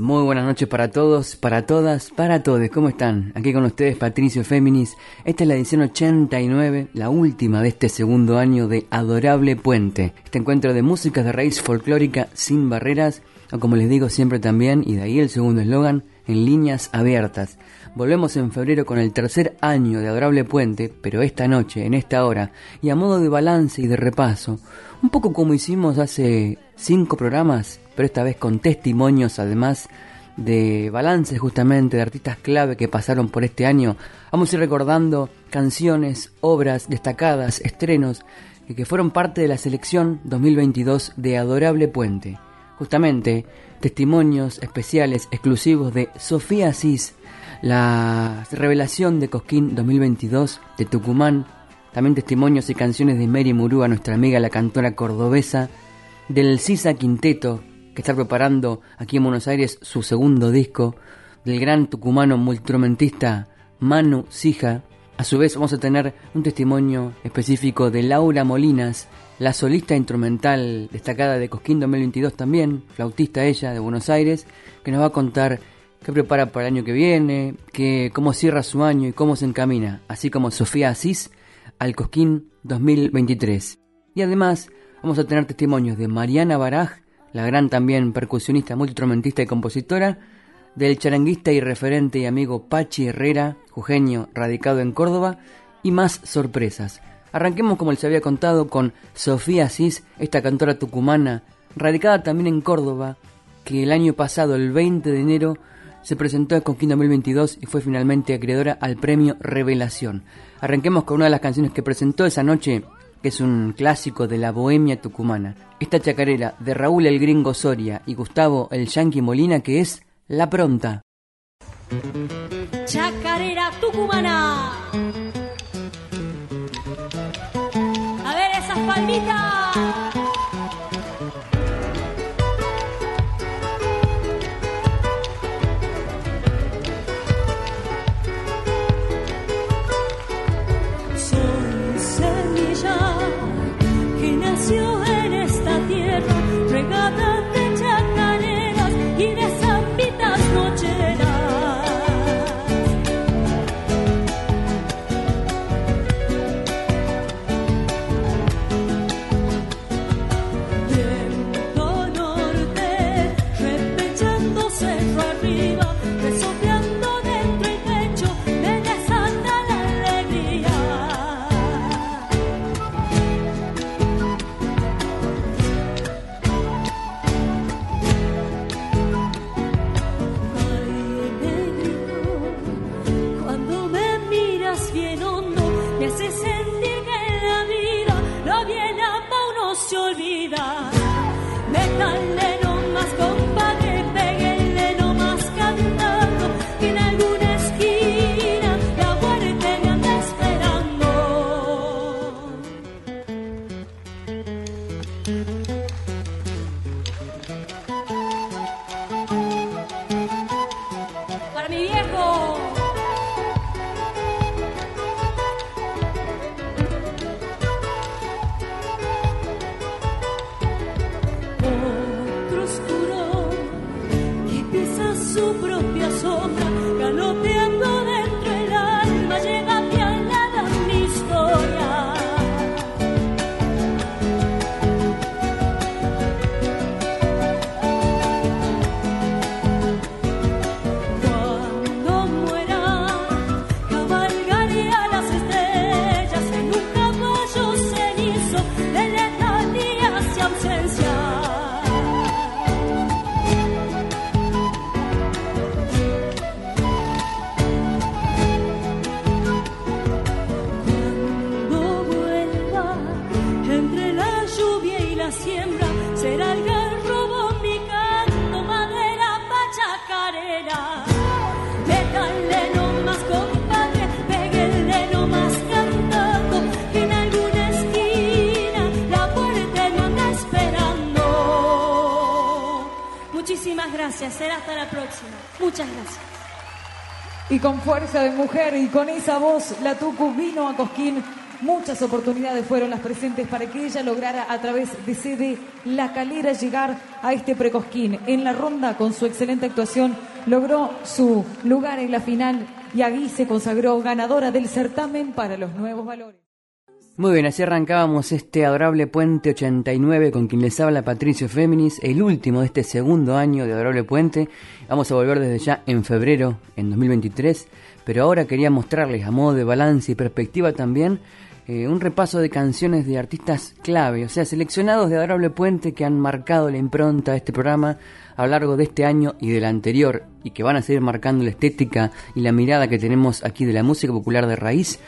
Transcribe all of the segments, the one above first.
Muy buenas noches para todos, para todas, para todos. ¿Cómo están? Aquí con ustedes Patricio Féminis. Esta es la edición 89, la última de este segundo año de Adorable Puente. Este encuentro de músicas de raíz folclórica sin barreras, o como les digo siempre también, y de ahí el segundo eslogan, en líneas abiertas. Volvemos en febrero con el tercer año de Adorable Puente, pero esta noche, en esta hora, y a modo de balance y de repaso, un poco como hicimos hace cinco programas, pero esta vez con testimonios además de balances justamente de artistas clave que pasaron por este año. Vamos a ir recordando canciones, obras destacadas, estrenos que fueron parte de la selección 2022 de Adorable Puente. Justamente testimonios especiales exclusivos de Sofía Asís, la revelación de Cosquín 2022 de Tucumán, también testimonios y canciones de Mary Murúa, nuestra amiga la cantora cordobesa, del Sisa Quinteto, que está preparando aquí en Buenos Aires su segundo disco, del gran tucumano multiinstrumentista Manu Sija. A su vez vamos a tener un testimonio específico de Laura Molinas, la solista instrumental destacada de Cosquín 2022 también, flautista ella de Buenos Aires, que nos va a contar qué prepara para el año que viene, que, cómo cierra su año y cómo se encamina, así como Sofía Asís al Cosquín 2023. Y además vamos a tener testimonios de Mariana Baraj, la gran también percusionista, multitromentista y compositora, del charanguista y referente y amigo Pachi Herrera, jujeño radicado en Córdoba, y más sorpresas. Arranquemos como les había contado con Sofía Asís, esta cantora tucumana, radicada también en Córdoba, que el año pasado, el 20 de enero, se presentó a Conquín 2022 y fue finalmente acreedora al premio Revelación. Arranquemos con una de las canciones que presentó esa noche, que es un clásico de la bohemia tucumana. Esta chacarera de Raúl el Gringo Soria y Gustavo el Yanqui Molina, que es La Pronta. Chacarera tucumana. A ver esas palmitas. Con fuerza de mujer y con esa voz, la Tucu vino a Cosquín. Muchas oportunidades fueron las presentes para que ella lograra a través de sede La Calera llegar a este precosquín. En la ronda, con su excelente actuación, logró su lugar en la final y allí se consagró ganadora del certamen para los nuevos valores. Muy bien, así arrancábamos este adorable Puente 89 con quien les habla Patricio Féminis, el último de este segundo año de Adorable Puente. Vamos a volver desde ya en febrero, en 2023, pero ahora quería mostrarles a modo de balance y perspectiva también eh, un repaso de canciones de artistas clave, o sea, seleccionados de Adorable Puente que han marcado la impronta de este programa a lo largo de este año y del anterior y que van a seguir marcando la estética y la mirada que tenemos aquí de la música popular de raíz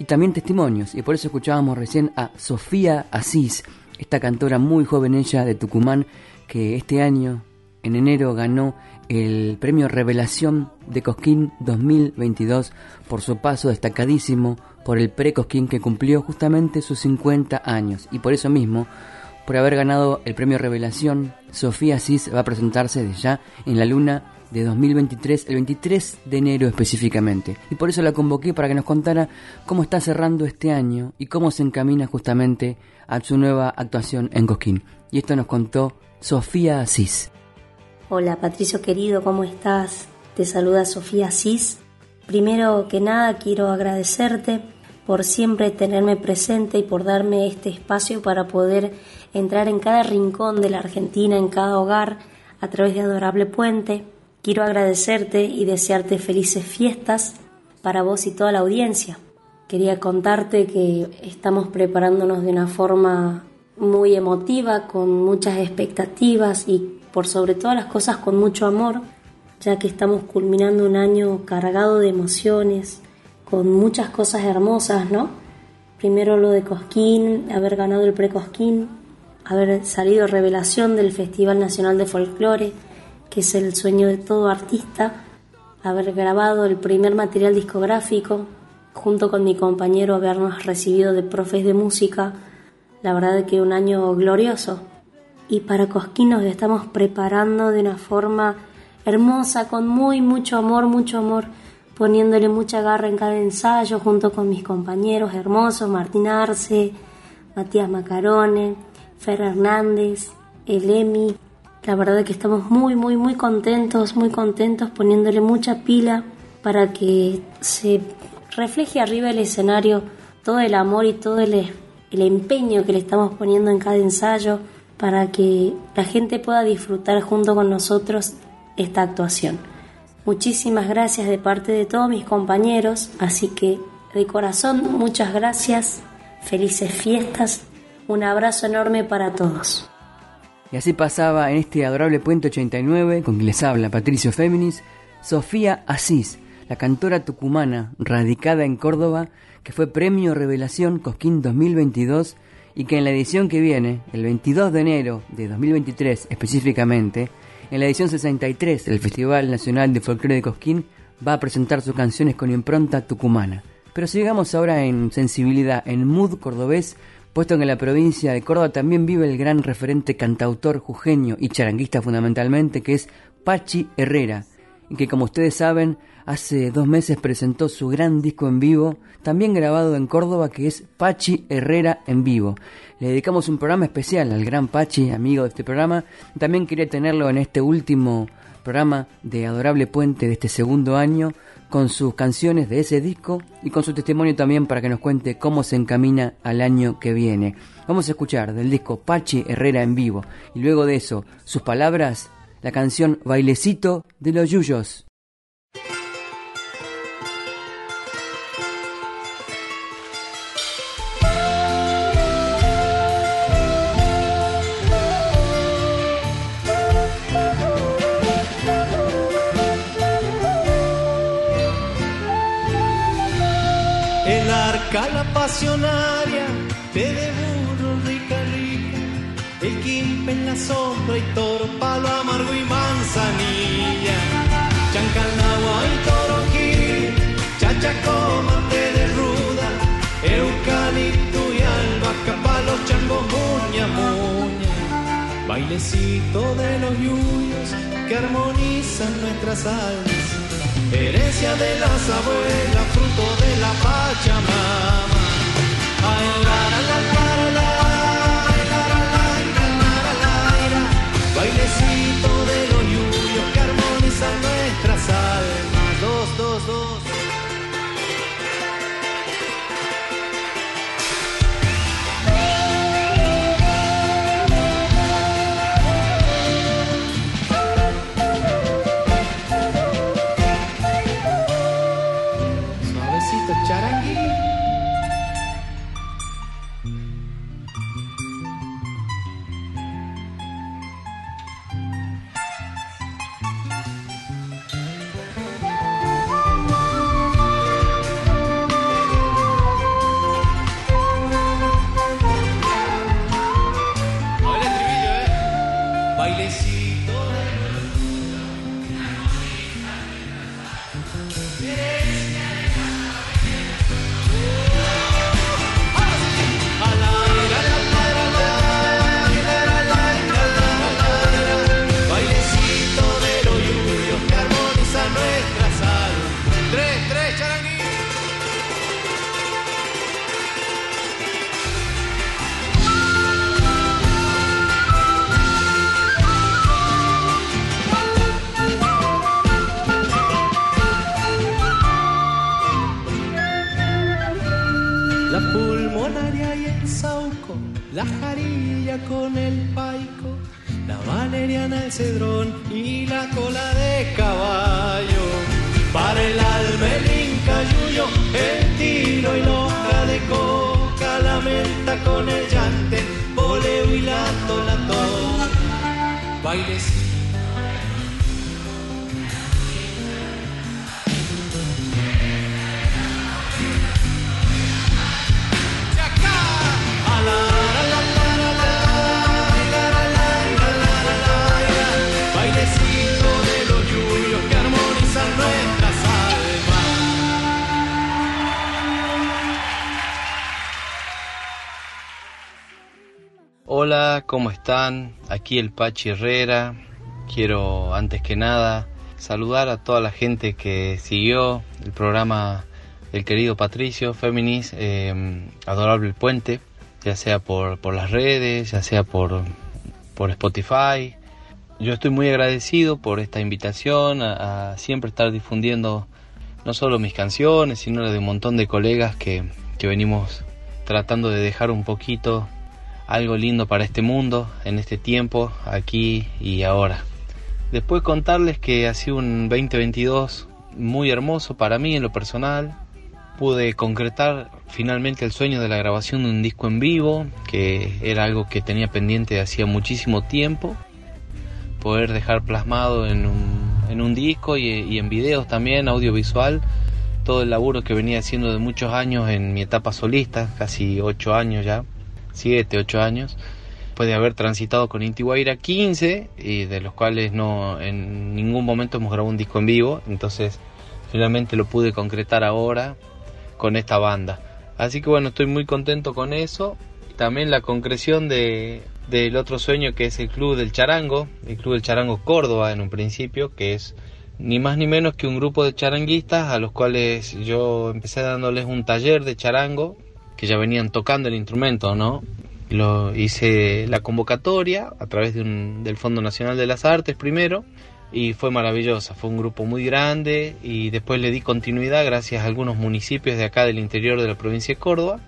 y también testimonios. Y por eso escuchábamos recién a Sofía Asís, esta cantora muy joven ella de Tucumán, que este año, en enero, ganó el premio Revelación de Cosquín 2022 por su paso destacadísimo por el pre-Cosquín que cumplió justamente sus 50 años. Y por eso mismo, por haber ganado el premio Revelación, Sofía Asís va a presentarse de ya en la luna de 2023, el 23 de enero específicamente. Y por eso la convoqué para que nos contara cómo está cerrando este año y cómo se encamina justamente a su nueva actuación en Cosquín. Y esto nos contó Sofía Asís. Hola Patricio querido, ¿cómo estás? Te saluda Sofía Asís. Primero que nada quiero agradecerte por siempre tenerme presente y por darme este espacio para poder entrar en cada rincón de la Argentina, en cada hogar, a través de Adorable Puente, Quiero agradecerte y desearte felices fiestas para vos y toda la audiencia. Quería contarte que estamos preparándonos de una forma muy emotiva, con muchas expectativas y por sobre todas las cosas con mucho amor, ya que estamos culminando un año cargado de emociones, con muchas cosas hermosas, ¿no? Primero lo de Cosquín, haber ganado el pre-Cosquín, haber salido revelación del Festival Nacional de Folclore, que es el sueño de todo artista, haber grabado el primer material discográfico, junto con mi compañero habernos recibido de profes de música, la verdad que un año glorioso. Y para Cosquín nos estamos preparando de una forma hermosa, con muy mucho amor, mucho amor, poniéndole mucha garra en cada ensayo junto con mis compañeros hermosos, Martín Arce, Matías Macarone, Fer Hernández, Elemi, la verdad que estamos muy, muy, muy contentos, muy contentos poniéndole mucha pila para que se refleje arriba del escenario todo el amor y todo el, el empeño que le estamos poniendo en cada ensayo para que la gente pueda disfrutar junto con nosotros esta actuación. Muchísimas gracias de parte de todos mis compañeros, así que de corazón muchas gracias, felices fiestas, un abrazo enorme para todos. Y así pasaba en este adorable puente 89, con quien les habla Patricio Féminis, Sofía Asís, la cantora tucumana radicada en Córdoba, que fue Premio Revelación Cosquín 2022 y que en la edición que viene, el 22 de enero de 2023 específicamente, en la edición 63 del Festival Nacional de Folclore de Cosquín, va a presentar sus canciones con impronta tucumana. Pero sigamos ahora en sensibilidad, en mood cordobés, puesto que en la provincia de Córdoba también vive el gran referente cantautor jujeño y charanguista fundamentalmente, que es Pachi Herrera, y que como ustedes saben, hace dos meses presentó su gran disco en vivo, también grabado en Córdoba, que es Pachi Herrera en vivo. Le dedicamos un programa especial al gran Pachi, amigo de este programa. También quería tenerlo en este último programa de Adorable Puente de este segundo año, con sus canciones de ese disco y con su testimonio también para que nos cuente cómo se encamina al año que viene. Vamos a escuchar del disco Pachi Herrera en vivo y luego de eso sus palabras, la canción Bailecito de los Yuyos. Pasionaria, te de burro rica rica, el quimpe en la sombra y toro, palo amargo y manzanilla, chancalnagua y toroquí, chachacoma, te de ruda, eucalipto y albahaca, palo chango, muña, muña, bailecito de los yuyos que armonizan nuestras almas, herencia de las abuelas, fruto de la Pachamama. Bailecito de los yuyos que armonizan nuestras almas. Dos, dos, dos. Suavecito charangui. Hola, ¿cómo están? Aquí el Pachi Herrera. Quiero antes que nada saludar a toda la gente que siguió el programa del querido Patricio Féminis, eh, Adorable el Puente, ya sea por, por las redes, ya sea por, por Spotify. Yo estoy muy agradecido por esta invitación a, siempre estar difundiendo no solo mis canciones, sino la de un montón de colegas que, que venimos tratando de dejar un poquito algo lindo para este mundo, en este tiempo, aquí y ahora. Después contarles que ha sido un 2022 muy hermoso para mí en lo personal. Pude concretar finalmente el sueño de la grabación de un disco en vivo, que era algo que tenía pendiente hacía muchísimo tiempo. Poder dejar plasmado en un, en un disco y, y en videos también, audiovisual, todo el laburo que venía haciendo de muchos años en mi etapa solista, casi 8 años ya, 7, 8 años después de haber transitado con Inti Guaira 15 y de los cuales no en ningún momento hemos grabado un disco en vivo, entonces finalmente lo pude concretar ahora con esta banda. Así que bueno, estoy muy contento con eso. También la concreción de, del otro sueño que es el Club del Charango, el Club del Charango Córdoba en un principio, que es ni más ni menos que un grupo de charanguistas a los cuales yo empecé dándoles un taller de charango, que ya venían tocando el instrumento, ¿no? Lo hice la convocatoria a través de un, del Fondo Nacional de las Artes primero y fue maravillosa, fue un grupo muy grande y después le di continuidad gracias a algunos municipios de acá del interior de la provincia de Córdoba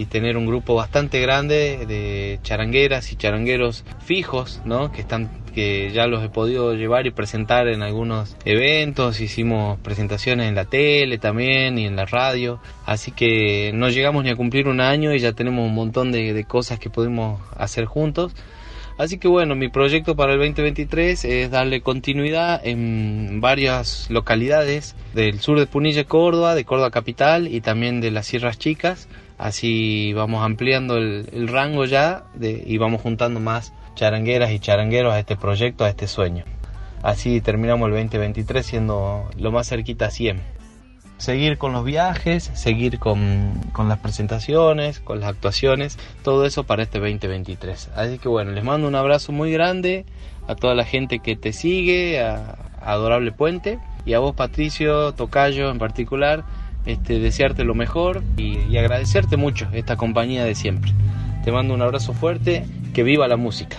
y tener un grupo bastante grande de charangueras y charangueros fijos, ¿no? Que están que ya los he podido llevar y presentar en algunos eventos, hicimos presentaciones en la tele también y en la radio, así que no llegamos ni a cumplir un año y ya tenemos un montón de, cosas que podemos hacer juntos. Así que bueno, mi proyecto para el 2023 es darle continuidad en varias localidades del sur de Punilla, Córdoba, de Córdoba Capital y también de las Sierras Chicas. Así vamos ampliando el, rango ya y vamos juntando más charangueras y charangueros a este proyecto, a este sueño. Así terminamos el 2023 siendo lo más cerquita a 100. seguir con los viajes, seguir con, con, las presentaciones, con las actuaciones, todo eso para este 2023. Así que bueno, les mando un abrazo muy grande a toda la gente que te sigue, a, Adorable Puente y a vos Patricio, Tocayo en particular, este, desearte lo mejor y, y agradecerte mucho esta compañía de siempre. Te mando un abrazo fuerte, que viva la música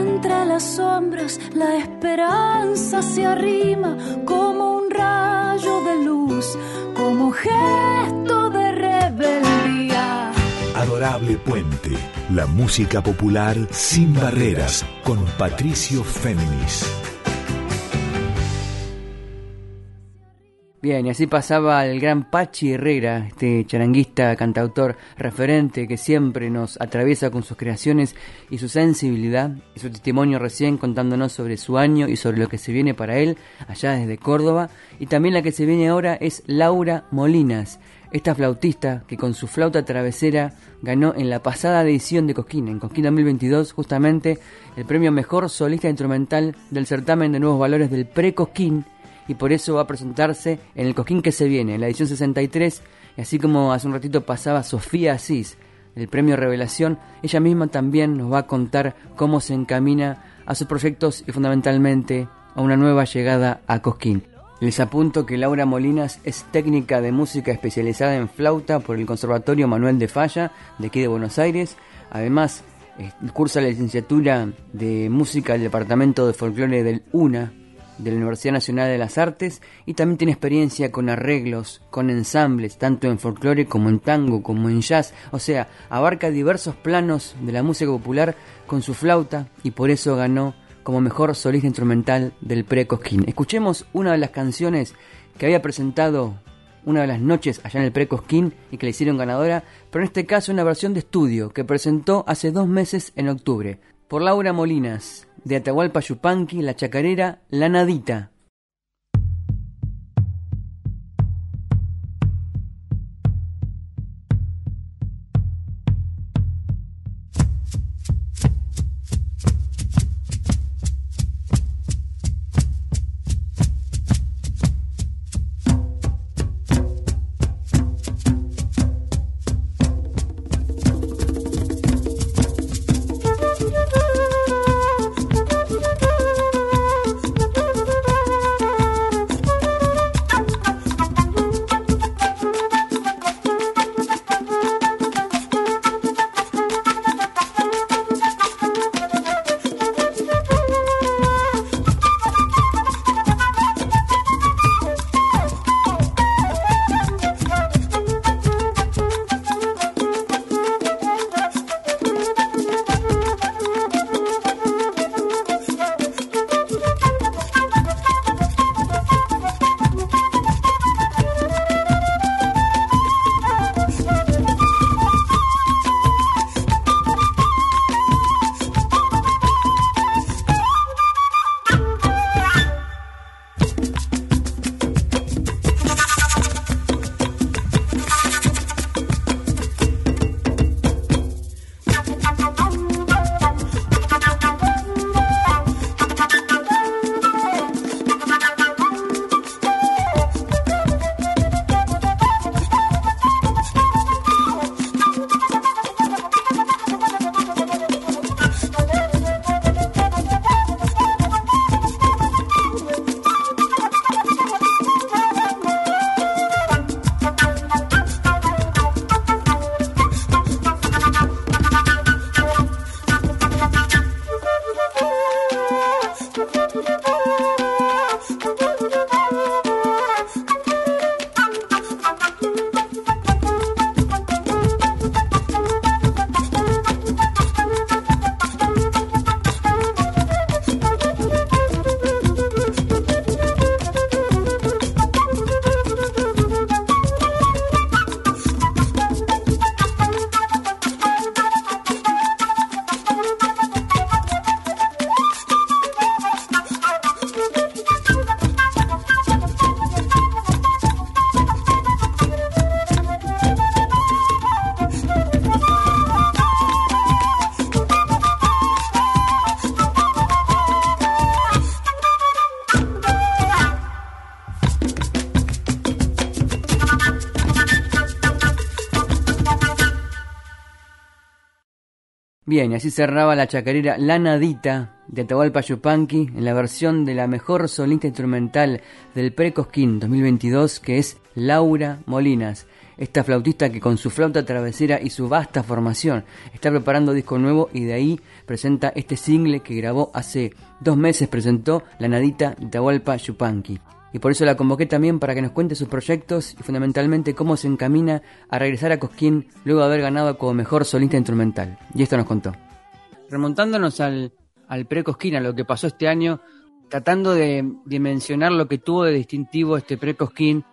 entre las sombras la esperanza se arrima como un rayo de luz, como gesto de rebeldía. Adorable Puente, la música popular sin barreras con Patricio Féminis. Bien, y así pasaba el gran Pachi Herrera, este charanguista, cantautor, referente que siempre nos atraviesa con sus creaciones y su sensibilidad y su testimonio recién contándonos sobre su año y sobre lo que se viene para él allá desde Córdoba. Y también la que se viene ahora es Laura Molinas, esta flautista que con su flauta travesera ganó en la pasada edición de Cosquín, en Cosquín 2022, justamente el premio Mejor Solista Instrumental del certamen de Nuevos Valores del Pre-Cosquín y por eso va a presentarse en el Cosquín que se viene, en la edición 63, y así como hace un ratito pasaba Sofía Asís, el premio Revelación, ella misma también nos va a contar cómo se encamina a sus proyectos y fundamentalmente a una nueva llegada a Cosquín. Les apunto que Laura Molinas es técnica de música especializada en flauta por el Conservatorio Manuel de Falla de aquí de Buenos Aires. Además, eh, cursa la licenciatura de música del Departamento de Folclore del UNA de la Universidad Nacional de las Artes y también tiene experiencia con arreglos, con ensambles, tanto en folclore como en tango, como en jazz, o sea, abarca diversos planos de la música popular con su flauta y por eso ganó como mejor solista instrumental del Pre-Cosquín. Escuchemos una de las canciones que había presentado una de las noches allá en el Pre-Cosquín y que le hicieron ganadora, pero en este caso una versión de estudio que presentó hace dos meses en octubre por Laura Molinas de Atahualpa Yupanqui, La Chacarera, La Nadita. Bien, y así cerraba la chacarera La Nadita de Atahualpa Yupanqui en la versión de la mejor solista instrumental del Precosquín 2022 que es Laura Molinas. Esta flautista que con su flauta travesera y su vasta formación está preparando disco nuevo y de ahí presenta este single que grabó hace dos meses, presentó La Nadita de Atahualpa Yupanqui y por eso la convoqué también para que nos cuente sus proyectos y fundamentalmente cómo se encamina a regresar a Cosquín luego de haber ganado como mejor solista instrumental. Y esto nos contó. Remontándonos al, pre-Cosquín, a lo que pasó este año, tratando de dimensionar lo que tuvo de distintivo este pre-Cosquín,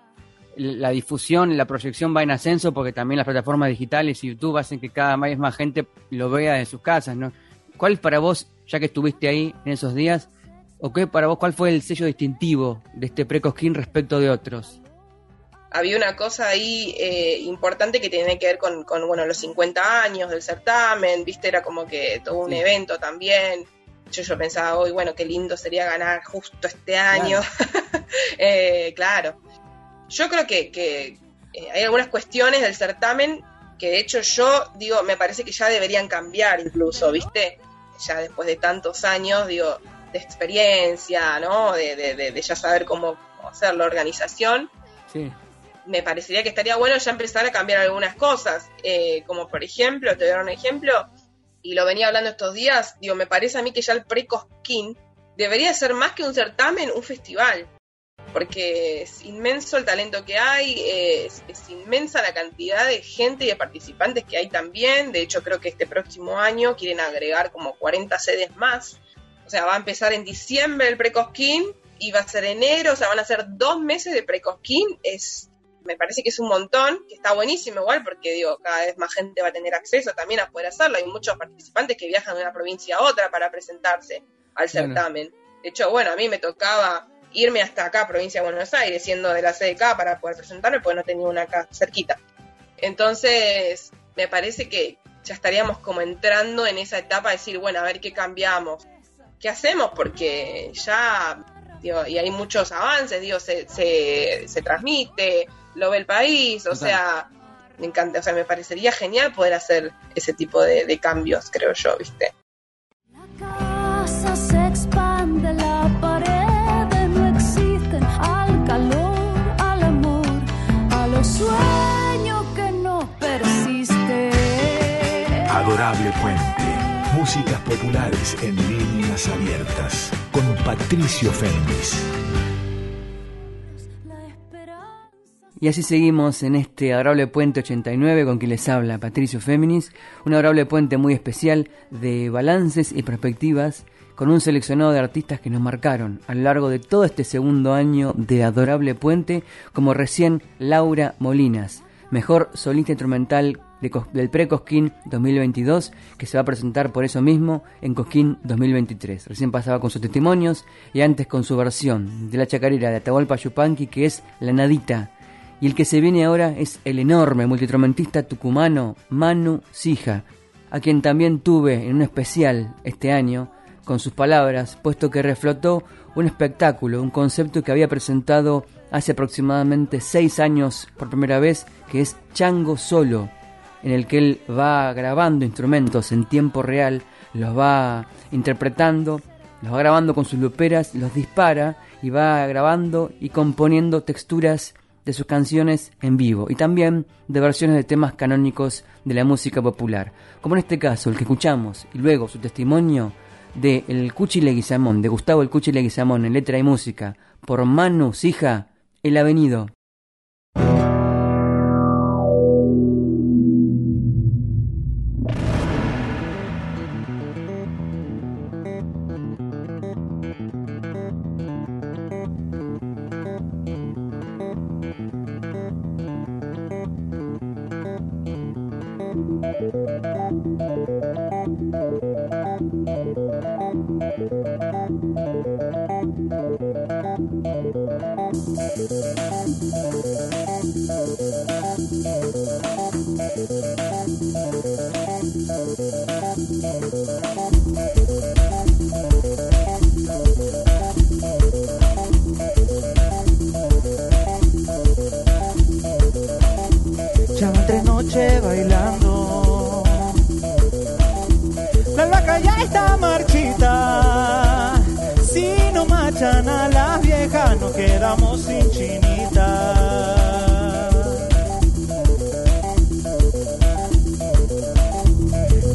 la difusión, la proyección va en ascenso porque también las plataformas digitales y YouTube hacen que cada vez más gente lo vea en sus casas, ¿no? ¿Cuál es para vos, ya que estuviste ahí en esos días, ¿O qué para vos cuál fue el sello distintivo de este Precosquín respecto de otros? Había una cosa ahí eh, importante que tiene que ver con, bueno, los 50 años del certamen, viste, era como que todo un evento también. Yo, yo pensaba, hoy, bueno, qué lindo sería ganar justo este año. Claro. Eh, claro. Yo creo que, que eh, hay algunas cuestiones del certamen que de hecho yo digo, me parece que ya deberían cambiar incluso, ¿viste? Ya después de tantos años, digo, de experiencia, ¿no? De, de, ya saber cómo, hacer la organización. Sí. Me parecería que estaría bueno ya empezar a cambiar algunas cosas, eh, como por ejemplo, te voy a dar un ejemplo, y lo venía hablando estos días, digo, me parece a mí que ya el Precosquín debería ser más que un certamen, un festival, porque es inmenso el talento que hay, es, es, inmensa la cantidad de gente y de participantes que hay también, de hecho creo que este próximo año quieren agregar como 40 sedes más, o sea, va a empezar en diciembre el precosquín y va a ser enero, o sea, van a ser dos meses de precosquín. Es, me parece que es un montón, que está buenísimo igual, porque digo, cada vez más gente va a tener acceso también a poder hacerlo. Hay muchos participantes que viajan de una provincia a otra para presentarse al certamen. De hecho, bueno, a mí me tocaba irme hasta acá, provincia de Buenos Aires, siendo de la CDK para poder presentarme, porque no tenía una acá cerquita. Entonces, me parece que ya estaríamos como entrando en esa etapa de decir, bueno, a ver qué cambiamos. ¿Qué hacemos? Porque ya, digo, y hay muchos avances, digo, se, se, transmite, lo ve el país, o sea, me encanta, o sea, me parecería genial poder hacer ese tipo de, cambios, creo yo, ¿viste? La casa se expande, la pared no existen, al calor, al amor, a los sueños que no persisten. Adorable puente Músicas populares en abiertas con Patricio Féminis. Y así seguimos en este adorable puente 89 con quien les habla Patricio Féminis, un adorable puente muy especial de balances y perspectivas con un seleccionado de artistas que nos marcaron a lo largo de todo este segundo año de adorable puente, como recién Laura Molinas, mejor solista instrumental del pre-Cosquín 2022, que se va a presentar por eso mismo en Cosquín 2023. Recién pasaba con sus testimonios y antes con su versión de la chacarera de Atahualpa Yupanqui, que es La Nadita. Y el que se viene ahora es el enorme multitromentista tucumano Manu Sija, a quien también tuve en un especial este año con sus palabras, puesto que reflotó un espectáculo, un concepto que había presentado hace aproximadamente seis años por primera vez, que es Chango Solo, en el que él va grabando instrumentos en tiempo real, los va interpretando, los va grabando con sus luperas, los dispara y va grabando y componiendo texturas de sus canciones en vivo y también de versiones de temas canónicos de la música popular, como en este caso el que escuchamos y luego su testimonio de El Cuchi Leguizamón, de Gustavo El Cuchi Leguizamón en letra y música, por Manu Sija, El Avenido. Ya tres noches bailando está marchita. Si no machan a las viejas, nos quedamos sin chinita.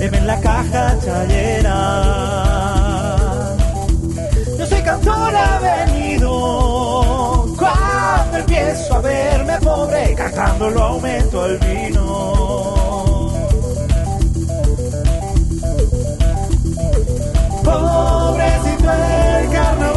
En la caja chayera. Yo soy cantor avenido. Cuando empiezo a verme pobre, cantando lo aumento el vino. pobrecito el carnaval,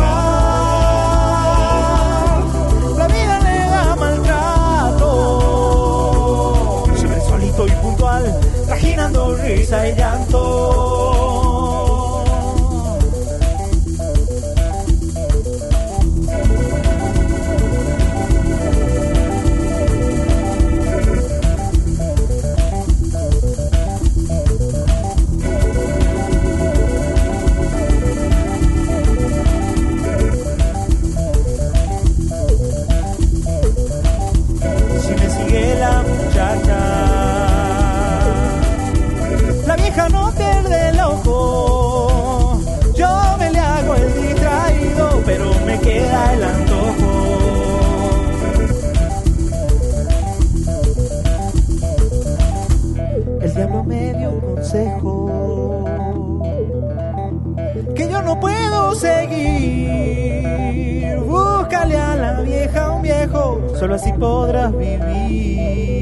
solo así podrás vivir.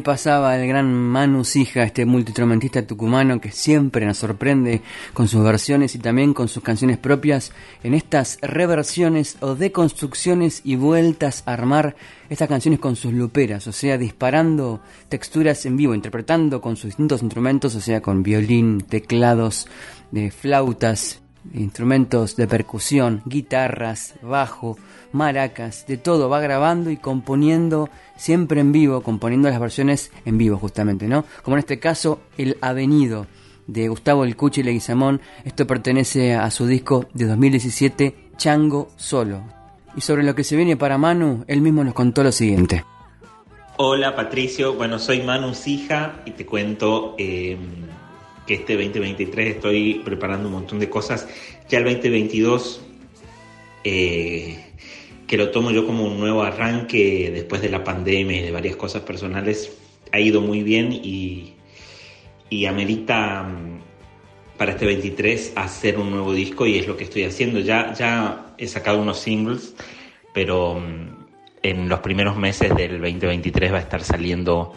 Pasaba el gran Manu Sija, este multitromentista tucumano que siempre nos sorprende con sus versiones y también con sus canciones propias en estas reversiones o deconstrucciones y vueltas a armar estas canciones con sus luperas, o sea, disparando texturas en vivo, interpretando con sus distintos instrumentos, o sea, con violín, teclados, de flautas, instrumentos de percusión, guitarras, bajo, maracas, de todo, va grabando y componiendo siempre en vivo, componiendo las versiones en vivo justamente, ¿no? Como en este caso, El Avenido de Gustavo El Cuchi Leguizamón, esto pertenece a su disco de 2017, Chango Solo. Y sobre lo que se viene para Manu, él mismo nos contó lo siguiente. Hola Patricio, bueno soy Manu Sija y te cuento em, que este 2023 estoy preparando un montón de cosas. Ya el 2022 eh, que lo tomo yo como un nuevo arranque después de la pandemia y de varias cosas personales, ha ido muy bien y, y amerita mm, para este 23 hacer un nuevo disco y es lo que estoy haciendo. Ya, ya he sacado unos singles, pero mm, en los primeros meses del 2023 va a estar saliendo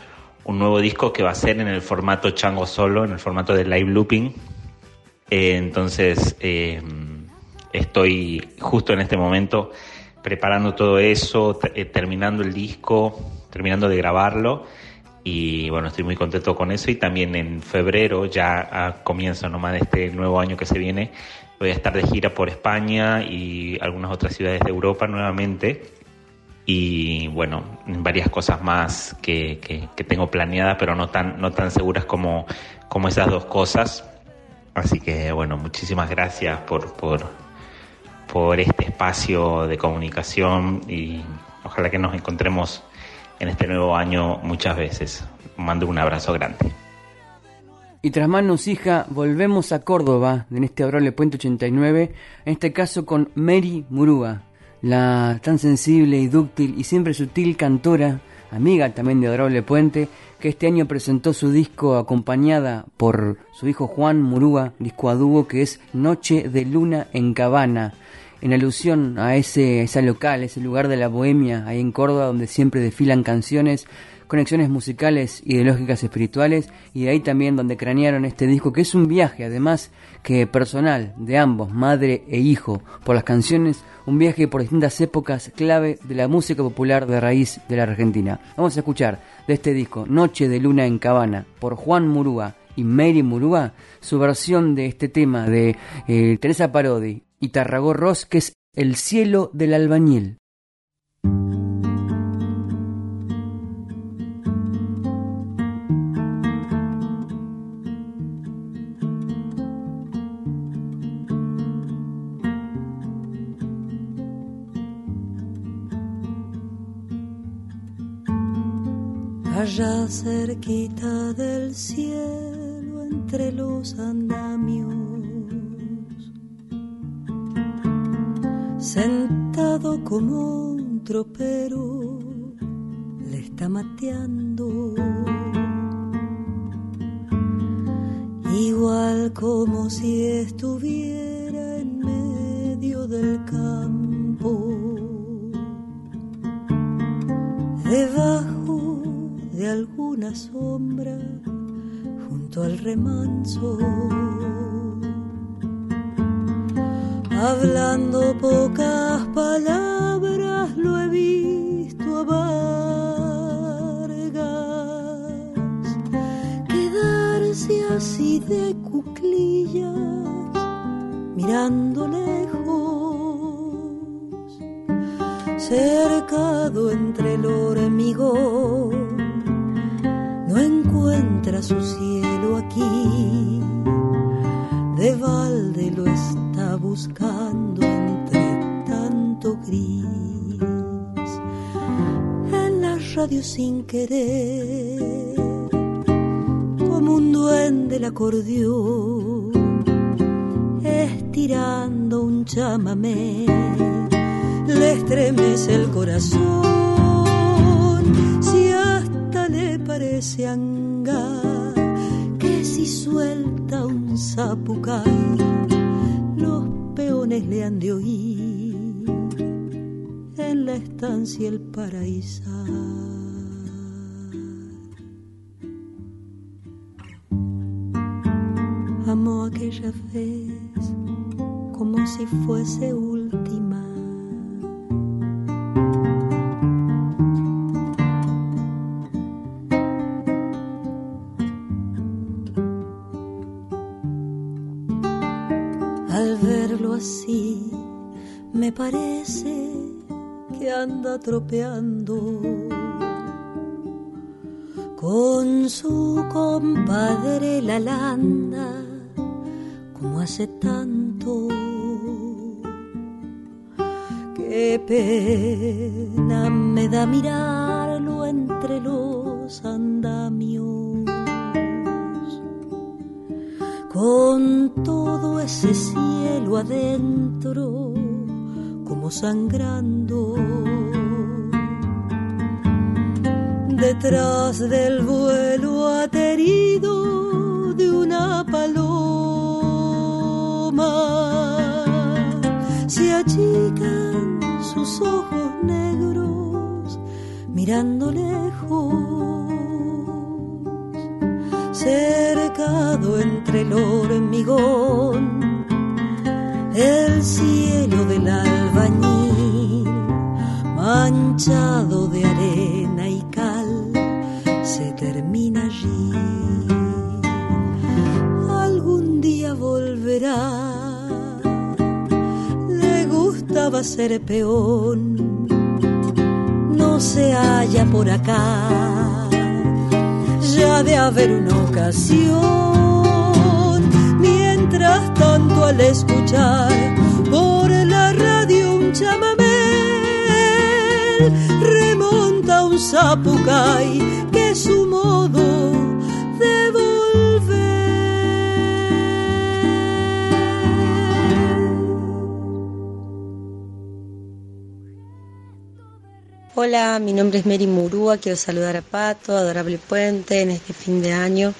un nuevo disco que va a ser en el formato chango solo, en el formato de live looping. Eh, entonces, eh, estoy justo en este momento preparando todo eso, eh, terminando el disco, terminando de grabarlo. Y bueno, estoy muy contento con eso. Y también en febrero, ya a comienzo nomás de este nuevo año que se viene, voy a estar de gira por España y algunas otras ciudades de Europa nuevamente y bueno, varias cosas más que, que, tengo planeadas, pero no tan, no tan seguras como, como esas dos cosas. Así que bueno, muchísimas gracias por, por, por este espacio de comunicación y ojalá que nos encontremos en este nuevo año muchas veces. Mando un abrazo grande. Y tras Manus Hija, volvemos a Córdoba, en este adorable Puente 89, en este caso con Mary Murúa, la tan sensible y dúctil y siempre sutil cantora, amiga también de Adorable Puente, que este año presentó su disco acompañada por su hijo Juan Murúa, disco a que es Noche de Luna en Cabana, en alusión a ese, ese local, ese lugar de la bohemia ahí en Córdoba donde siempre desfilan canciones conexiones musicales, ideológicas, espirituales, y de ahí también donde cranearon este disco, que es un viaje, además que personal, de ambos, madre e hijo, por las canciones, un viaje por distintas épocas clave de la música popular de raíz de la Argentina. Vamos a escuchar de este disco, Noche de Luna en Cabana, por Juan Murúa y Mary Murúa, su versión de este tema de eh, Teresa Parodi y Tarragó Ross, que es El cielo del albañil. Allá cerquita del cielo entre los andamios, sentado como un tropero, le está mateando. Igual como si estuviera en medio del campo, debajo de alguna sombra junto al remanso. Hablando pocas palabras lo he visto a Vargas quedarse así de cuclillas mirando lejos cercado entre el hormigón encuentra su cielo aquí, de balde lo está buscando entre tanto gris. En la radio sin querer, como un duende el acordeón, estirando un chamamé, le estremece el corazón que si suelta un zapucay, los peones le han de oír en la estancia el paraíso. Amo aquella vez como si fuese última anda tropeando con su compadre la landa, como hace tanto. Qué pena me da mirarlo entre los andamios con todo ese cielo adentro como sangrando. Del vuelo aterido de una paloma. Se achican sus ojos negros mirando lejos, cercado entre el hormigón, el cielo del albañil, manchado peón se halla por acá. Ya de haber una ocasión, mientras tanto al escuchar por la radio un chamamé, remonta un zapucay que su modo Hola, mi nombre es Mary Murúa, quiero saludar a Pato, Adorable Puente en este fin de año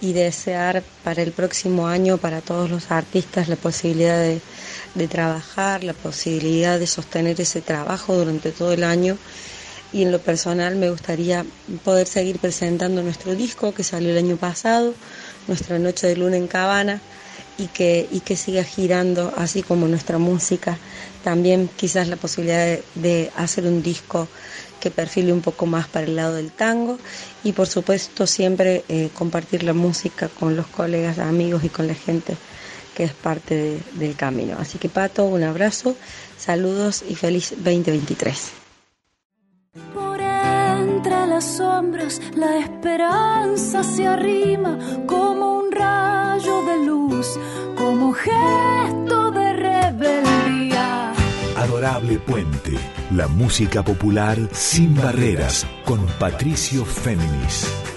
y desear para el próximo año para todos los artistas la posibilidad de, trabajar, la posibilidad de sostener ese trabajo durante todo el año. Y en lo personal me gustaría poder seguir presentando nuestro disco que salió el año pasado, Nuestra Noche de Luna en Cabana y que, y que siga girando así como nuestra música también quizás la posibilidad de, hacer un disco que perfile un poco más para el lado del tango y por supuesto siempre eh, compartir la música con los colegas, amigos y con la gente que es parte del camino. Así que Pato, un abrazo, saludos y feliz 2023. Por entre las sombras la esperanza se arrima como un rayo de luz, como gesto de rebelión Adorable Puente, la música popular sin barreras, con Patricio Féminis.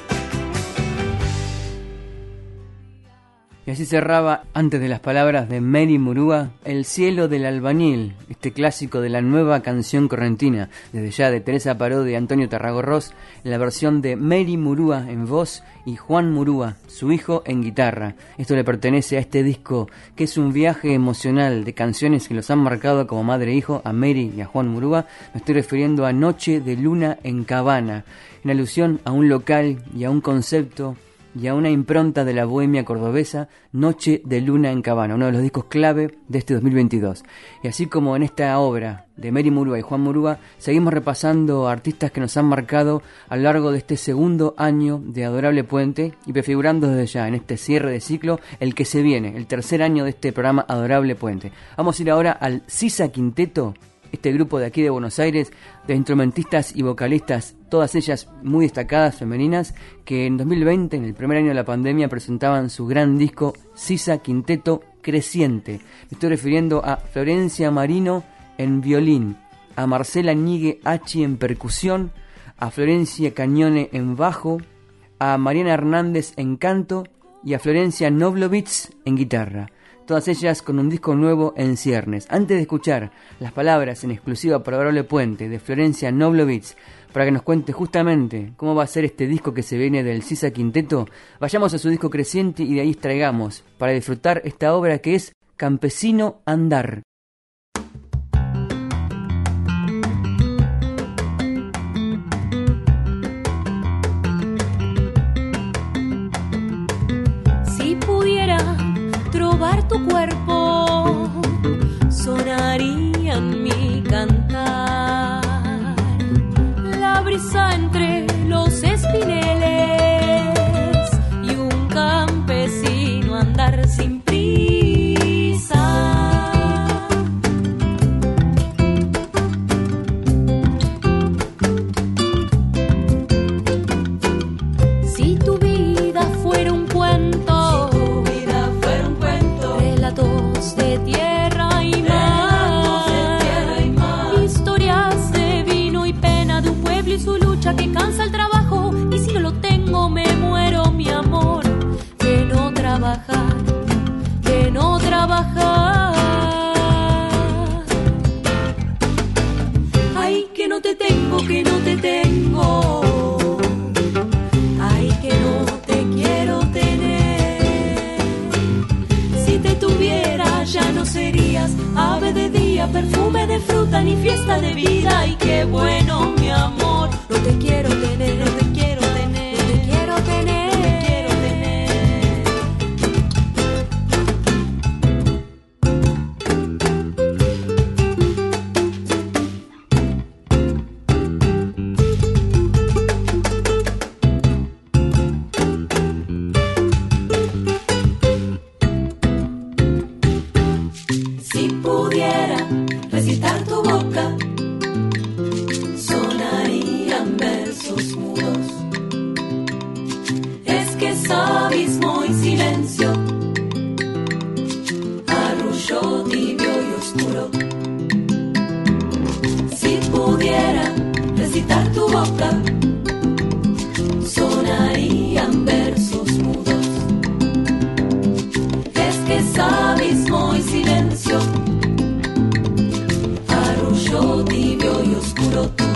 Y así cerraba, antes de las palabras de Mary Murúa, El cielo del albañil, este clásico de la nueva canción correntina, desde ya de Teresa Paró de Antonio Tarragorros, la versión de Mary Murúa en voz y Juan Murúa, su hijo, en guitarra. Esto le pertenece a este disco, que es un viaje emocional de canciones que los han marcado como madre e hijo a Mary y a Juan Murúa. Me estoy refiriendo a Noche de Luna en Cabana, en alusión a un local y a un concepto y a una impronta de la bohemia cordobesa, Noche de Luna en Cabana, uno de los discos clave de este 2022. Y así como en esta obra de Mary Murúa y Juan Murúa, seguimos repasando artistas que nos han marcado a lo largo de este segundo año de Adorable Puente y prefigurando desde ya en este cierre de ciclo el que se viene, el tercer año de este programa Adorable Puente. Vamos a ir ahora al Sisa Quinteto este grupo de aquí de Buenos Aires, de instrumentistas y vocalistas, todas ellas muy destacadas, femeninas, que en 2020, en el primer año de la pandemia, presentaban su gran disco Sisa Quinteto Creciente. Me estoy refiriendo a Florencia Marino en violín, a Marcela Nigue H en percusión, a Florencia Cañone en bajo, a Mariana Hernández en canto y a Florencia Noblovitz en guitarra todas ellas con un disco nuevo en ciernes. Antes de escuchar las palabras en exclusiva para Adorable Puente de Florencia Noblovitz, para que nos cuente justamente cómo va a ser este disco que se viene del Sisa Quinteto, vayamos a su disco creciente y de ahí extraigamos para disfrutar esta obra que es Campesino Andar. tu cuerpo sonaría oscuro tú.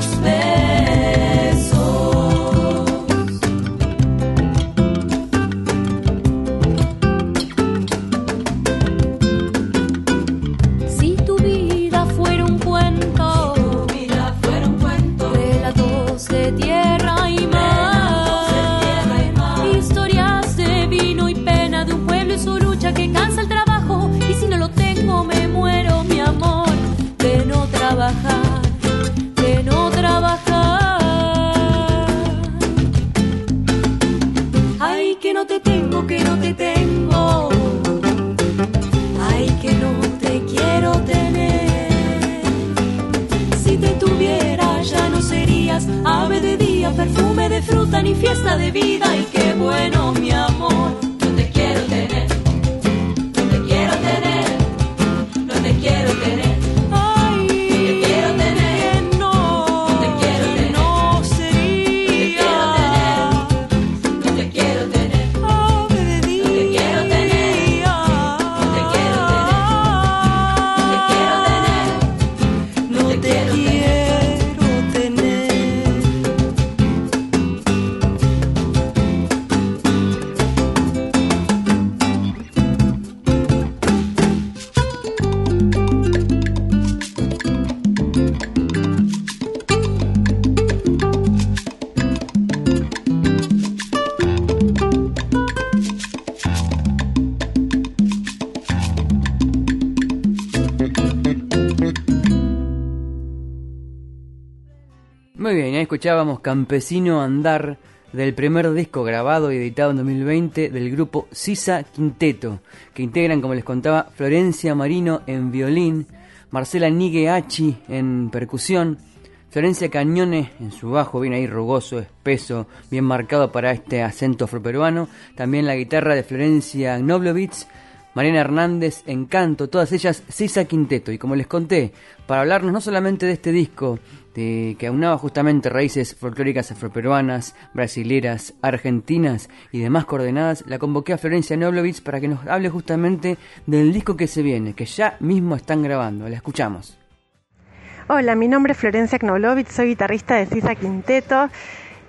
Muy bien, ahí escuchábamos Campesino Andar del primer disco grabado y editado en 2020 del grupo Sisa Quinteto, que integran, como les contaba, Florencia Marino en violín, Marcela Nigueachi en percusión, Florencia Cañones en su bajo, bien ahí rugoso, espeso, bien marcado para este acento afroperuano, también la guitarra de Florencia Knoblovitz, Mariana Hernández en canto, todas ellas Sisa Quinteto. Y como les conté, para hablarnos no solamente de este disco, que aunaba justamente raíces folclóricas afroperuanas, brasileras, argentinas y demás coordenadas, la convoqué a Florencia Knoblovitz para que nos hable justamente del disco que se viene, que ya mismo están grabando. La escuchamos. Hola, mi nombre es Florencia Knoblovitz, soy guitarrista de Sisa Quinteto.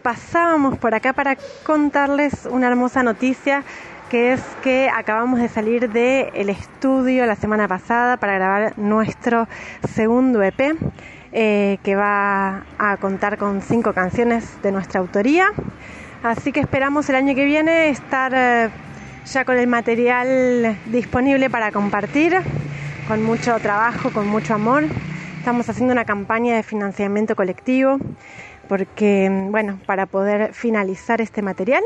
Pasábamos por acá para contarles una hermosa noticia que es que acabamos de salir del estudio la semana pasada para grabar nuestro segundo EP, eh, que va a contar con cinco canciones de nuestra autoría. Así que esperamos el año que viene estar eh, ya con el material disponible para compartir, con mucho trabajo, con mucho amor. Estamos haciendo una campaña de financiamiento colectivo porque, bueno, para poder finalizar este material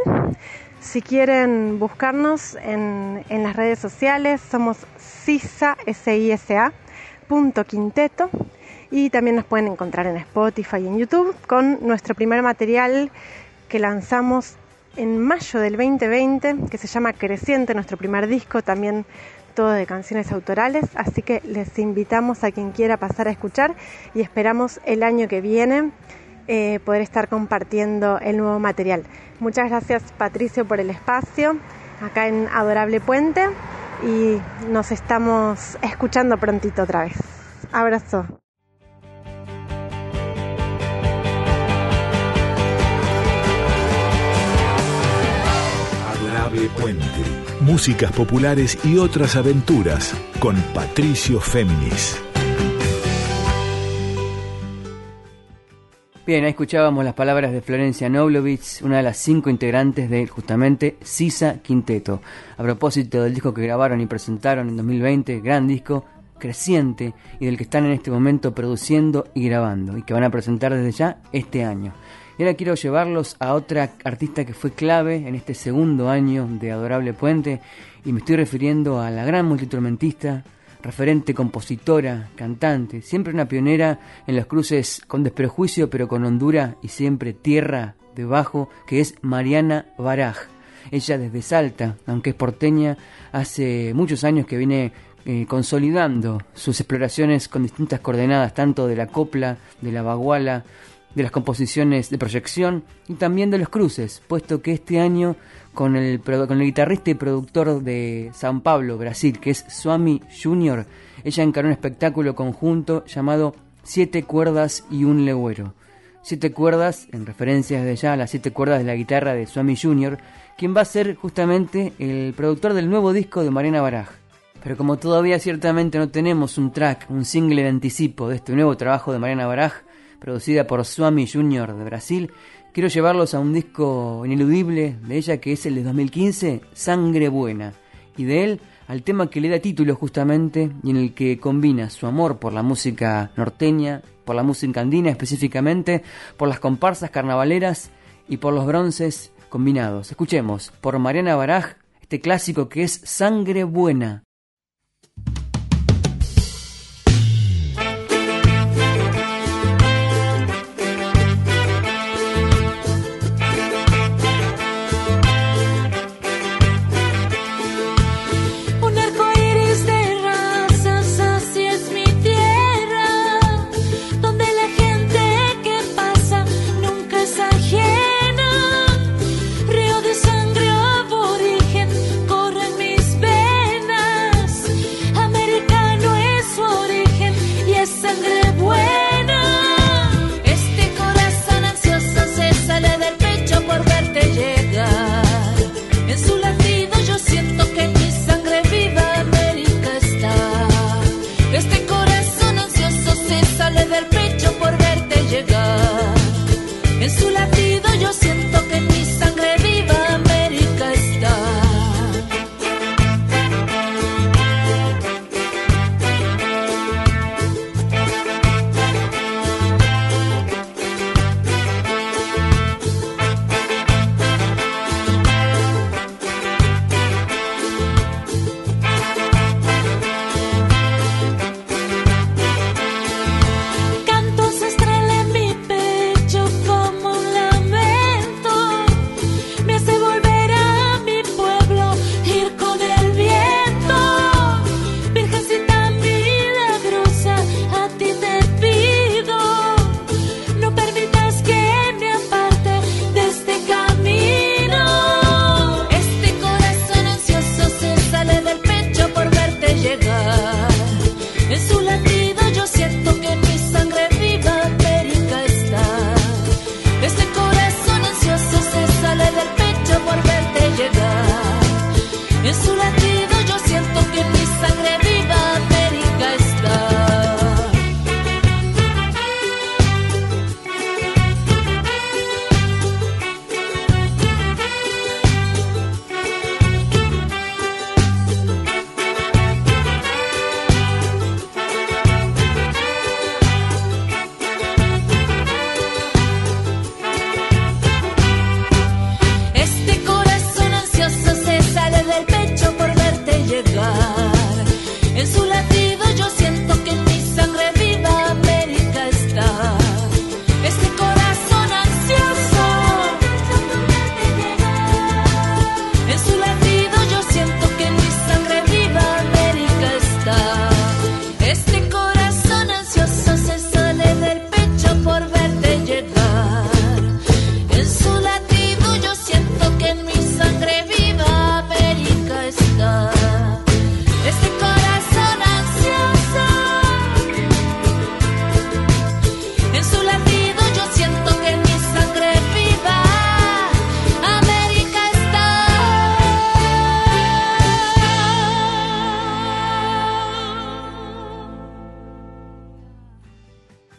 si quieren buscarnos en, en las redes sociales, somos sisa, S-I-S-A, punto quinteto y también nos pueden encontrar en Spotify y en YouTube con nuestro primer material que lanzamos en mayo del 2020 que se llama Creciente, nuestro primer disco también todo de canciones autorales, así que les invitamos a quien quiera pasar a escuchar y esperamos el año que viene eh, poder estar compartiendo el nuevo material. Muchas gracias Patricio por el espacio acá en Adorable Puente y nos estamos escuchando prontito otra vez. Abrazo. Puente. Músicas populares y otras aventuras con Patricio Féminis. Bien, ahí escuchábamos las palabras de Florencia Noblovitz, una de las cinco integrantes de justamente Sisa Quinteto. A propósito del disco que grabaron y presentaron en 2020, gran disco, creciente, y del que están en este momento produciendo y grabando, y que van a presentar desde ya este año. Y ahora quiero llevarlos a otra artista que fue clave en este segundo año de Adorable Puente, y me estoy refiriendo a la gran multiinstrumentista, referente compositora, cantante, siempre una pionera en los cruces con desprejuicio pero con hondura y siempre tierra debajo, que es Mariana Baraj. Ella desde Salta, aunque es porteña, hace muchos años que viene eh, consolidando sus exploraciones con distintas coordenadas, tanto de la copla, de la baguala, de las composiciones de proyección y también de los cruces, puesto que este año con el, con el guitarrista y productor de San Pablo, Brasil, que es Swami Junior, ella encaró un espectáculo conjunto llamado Siete cuerdas y un legüero. Siete cuerdas, en referencia desde ya a las siete cuerdas de la guitarra de Swami Junior, quien va a ser justamente el productor del nuevo disco de Mariana Baraj. Pero como todavía ciertamente no tenemos un track, un single de anticipo de este nuevo trabajo de Mariana Baraj, producida por Swami Junior de Brasil, quiero llevarlos a un disco ineludible de ella que es el de 2015, Sangre Buena, y de él al tema que le da título justamente y en el que combina su amor por la música norteña, por la música andina específicamente, por las comparsas carnavaleras y por los bronces combinados. Escuchemos por Mariana Baraj este clásico que es Sangre Buena.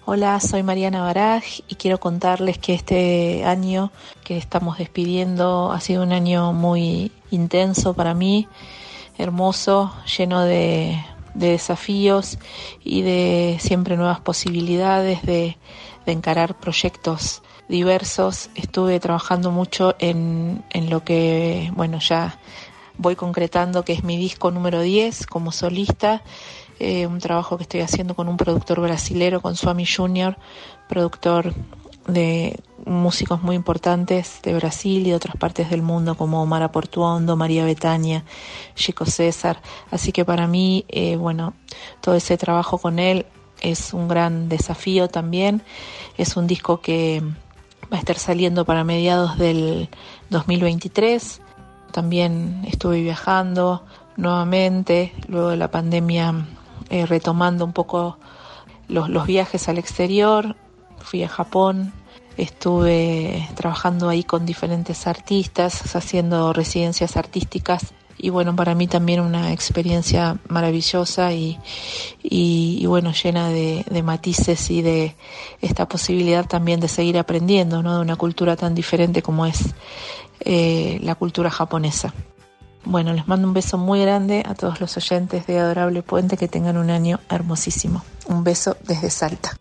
Hola, soy Mariana Baraj y quiero contarles que este año que estamos despidiendo ha sido un año muy intenso para mí, hermoso, lleno de, desafíos y de siempre nuevas posibilidades de, encarar proyectos diversos. Estuve trabajando mucho en, en lo que, bueno, ya voy concretando que es mi disco número 10 como solista eh, un trabajo que estoy haciendo con un productor brasilero, con Swami Junior, productor de músicos muy importantes de Brasil y de otras partes del mundo como Mara Portuondo, María Betania, Chico César. Así que para mí, eh, bueno, todo ese trabajo con él es un gran desafío también. Es un disco que va a estar saliendo para mediados del 2023. También estuve viajando nuevamente, luego de la pandemia eh, retomando un poco los, viajes al exterior. Fui a Japón, estuve trabajando ahí con diferentes artistas, haciendo residencias artísticas y bueno, para mí también una experiencia maravillosa y, y, bueno, llena de, de, matices y de esta posibilidad también de seguir aprendiendo, ¿no? De una cultura tan diferente como es eh, la cultura japonesa. Bueno, les mando un beso muy grande a todos los oyentes de Adorable Puente, que tengan un año hermosísimo. Un beso desde Salta.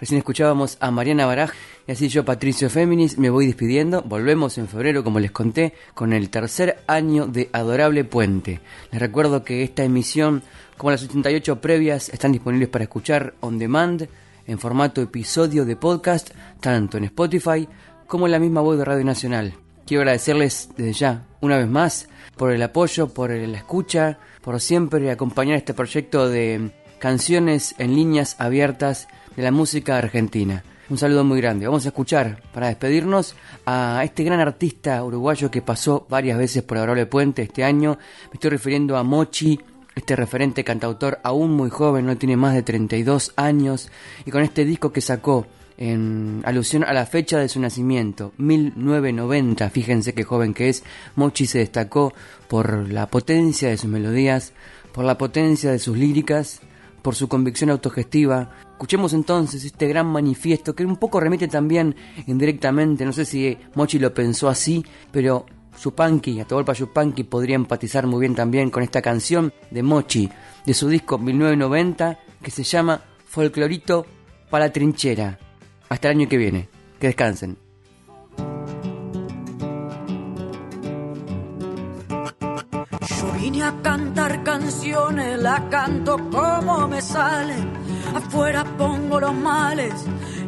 Recién escuchábamos a Mariana Baraj y así yo, Patricio Féminis, me voy despidiendo. Volvemos en febrero, como les conté, con el tercer año de Adorable Puente. Les recuerdo que esta emisión, como las 88 previas, están disponibles para escuchar on demand en formato episodio de podcast, tanto en Spotify como en la misma voz de Radio Nacional. Quiero agradecerles desde ya, una vez más, por el apoyo, por la escucha, por siempre acompañar este proyecto de canciones en líneas abiertas de la música argentina. Un saludo muy grande. Vamos a escuchar, para despedirnos, a este gran artista uruguayo que pasó varias veces por Adorable Puente este año. Me estoy refiriendo a Mochi, este referente cantautor aún muy joven, no tiene más de 32 años, y con este disco que sacó en alusión a la fecha de su nacimiento, 1990. Fíjense qué joven que es. Mochi se destacó por la potencia de sus melodías, por la potencia de sus líricas, por su convicción autogestiva, Escuchemos entonces este gran manifiesto que un poco remite también indirectamente, no sé si Mochi lo pensó así, pero Yupanqui, Atahualpa Yupanqui podría empatizar muy bien también con esta canción de Mochi, de su disco 1990, que se llama Folclorito para la trinchera. Hasta el año que viene. Que descansen. Yo vine a cantar canciones, la canto como me salen. Afuera pongo los males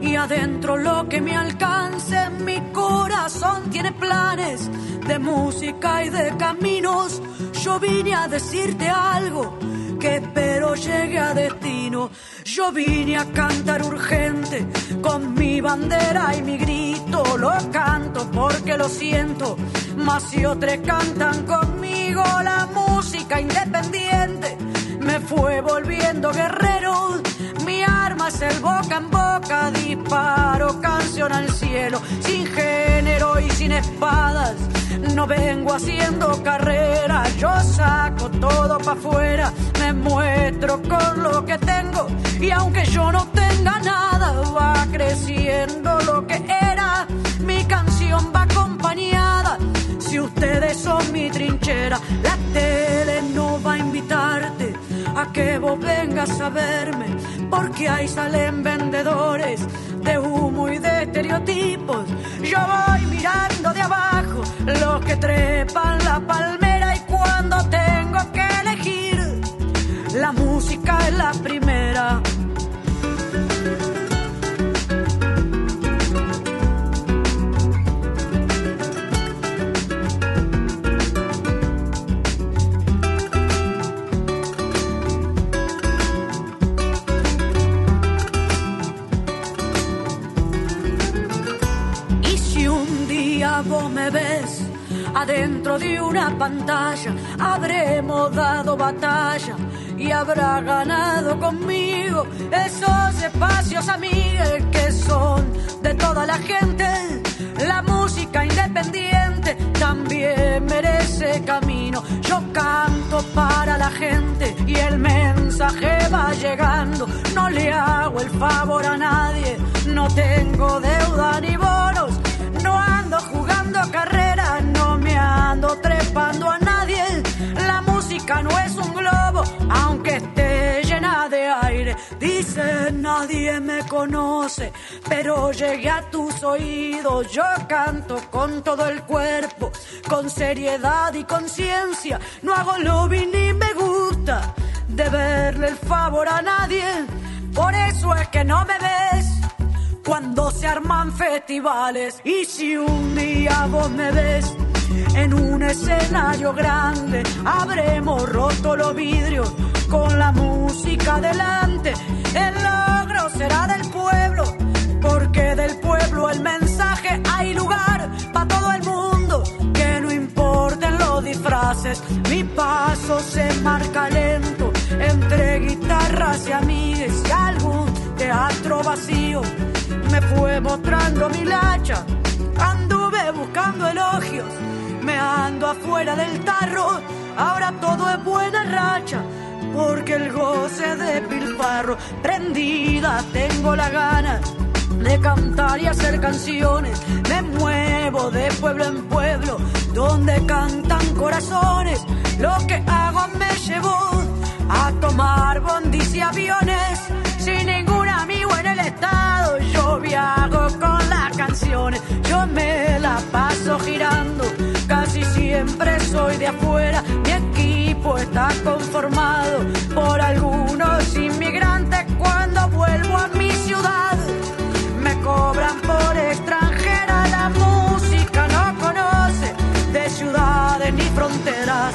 y adentro lo que me alcance. Mi corazón tiene planes de música y de caminos. Yo vine a decirte algo que espero llegue a destino. Yo vine a cantar urgente con mi bandera y mi grito. Lo canto porque lo siento, más si otros cantan conmigo la música independiente. Me fue volviendo guerrero, mi arma es el boca en boca, disparo canción al cielo, sin género y sin espadas. No vengo haciendo carrera, yo saco todo para afuera, me muestro con lo que tengo y aunque yo no tenga nada, va creciendo lo que era. Mi canción va acompañada. Si ustedes son mi trinchera, la tele no va a invitarte que vos vengas a verme, porque ahí salen vendedores de humo y de estereotipos. Yo voy mirando de abajo los que trepan la palmera y cuando tengo que elegir, la música es la primera. Me ves adentro de una pantalla, habremos dado batalla y habrá ganado conmigo esos espacios amigues que son de toda la gente. La música independiente también merece camino. Yo canto para la gente y el mensaje va llegando. No le hago el favor a nadie, no tengo deuda ni bonos. No ando jugando carrera, no me ando trepando a nadie. La no es un globo, aunque esté llena de aire. Dice nadie me conoce, pero llegué a tus oídos. Yo canto con todo el cuerpo, con seriedad y conciencia. No hago lobby ni me gusta de verle el favor a nadie. Por eso es que no me ves cuando se arman festivales. Y si un día vos me ves en un escenario grande, habremos roto los vidrios con la música delante. El logro será del pueblo, porque del pueblo el mensaje hay lugar para todo el mundo. Que no importen los disfraces, mi paso se marca lento entre guitarras y amigues y algún teatro vacío me fue mostrando mi lacha. Anduve buscando elogios, me ando afuera del tarro. Ahora todo es buena racha, porque el goce de pilfarro. Prendida tengo la gana de cantar y hacer canciones. Me muevo de pueblo en pueblo, donde cantan corazones. Lo que hago me llevó a tomar bondis y aviones sin ningún amigo en el estado. Yo viajo con las canciones, yo me la paso girando siempre soy de afuera. Mi equipo está conformado por algunos inmigrantes. Cuando vuelvo a mi ciudad, me cobran por extranjera. La música no conoce de ciudades ni fronteras.